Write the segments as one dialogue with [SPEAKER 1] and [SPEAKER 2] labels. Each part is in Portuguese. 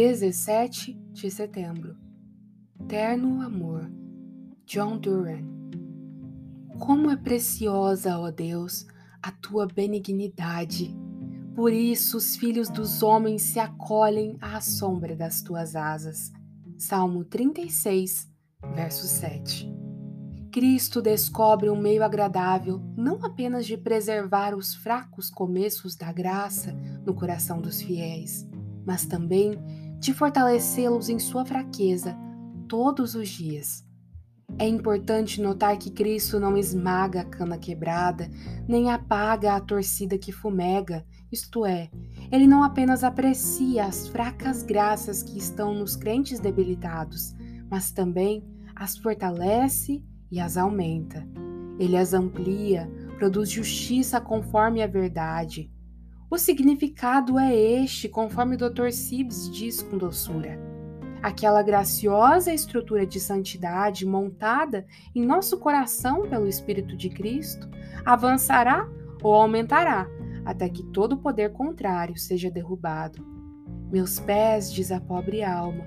[SPEAKER 1] 17 de setembro. Terno amor. John Duran. Como é preciosa, ó Deus, a tua benignidade. Por isso os filhos dos homens se acolhem à sombra das tuas asas. Salmo 36, verso 7. Cristo descobre um meio agradável não apenas de preservar os fracos começos da graça no coração dos fiéis, mas também de fortalecê-los em sua fraqueza todos os dias. É importante notar que Cristo não esmaga a cana quebrada, nem apaga a torcida que fumega, isto é, ele não apenas aprecia as fracas graças que estão nos crentes debilitados, mas também as fortalece e as aumenta. Ele as amplia, produz justiça conforme a verdade, o significado é este, conforme o Dr. Sibbs diz com doçura. Aquela graciosa estrutura de santidade montada em nosso coração pelo Espírito de Cristo avançará ou aumentará até que todo poder contrário seja derrubado. Meus pés, diz a pobre alma,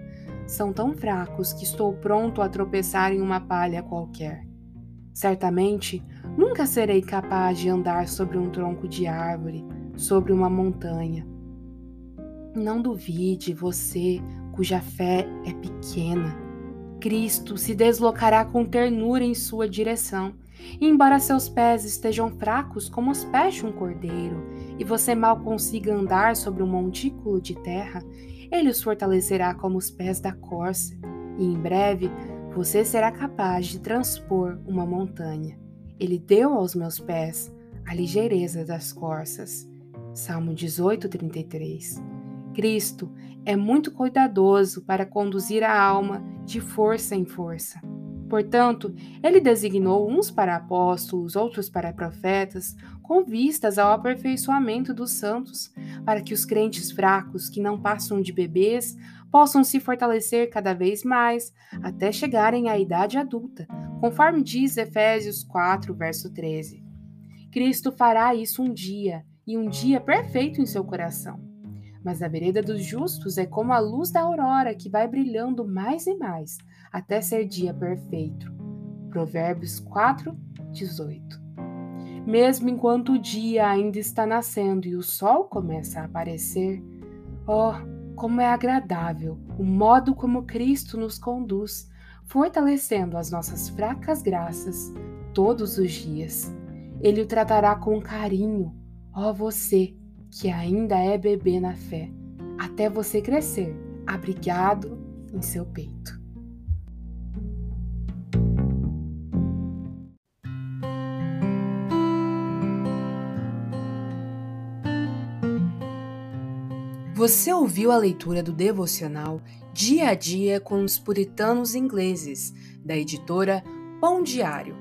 [SPEAKER 1] são tão fracos que estou pronto a tropeçar em uma palha qualquer. Certamente, nunca serei capaz de andar sobre um tronco de árvore sobre uma montanha. Não duvide, você cuja fé é pequena. Cristo se deslocará com ternura em sua direção. E embora seus pés estejam fracos como os pés de um cordeiro, e você mal consiga andar sobre um montículo de terra, ele os fortalecerá como os pés da corça, e em breve você será capaz de transpor uma montanha. Ele deu aos meus pés a ligeireza das corças. Salmo 18, 33. Cristo é muito cuidadoso para conduzir a alma de força em força. Portanto, ele designou uns para apóstolos, outros para profetas, com vistas ao aperfeiçoamento dos santos, para que os crentes fracos, que não passam de bebês, possam se fortalecer cada vez mais até chegarem à idade adulta, conforme diz Efésios 4, verso 13. Cristo fará isso um dia e um dia perfeito em seu coração. Mas a vereda dos justos é como a luz da aurora que vai brilhando mais e mais até ser dia perfeito. Provérbios 4, 18. Mesmo enquanto o dia ainda está nascendo e o sol começa a aparecer, oh, como é agradável o modo como Cristo nos conduz, fortalecendo as nossas fracas graças todos os dias. Ele o tratará com carinho, Ó você que ainda é bebê na fé, até você crescer, abrigado em seu peito. Você ouviu a leitura do devocional Dia a Dia com os Puritanos Ingleses, da editora Pão Diário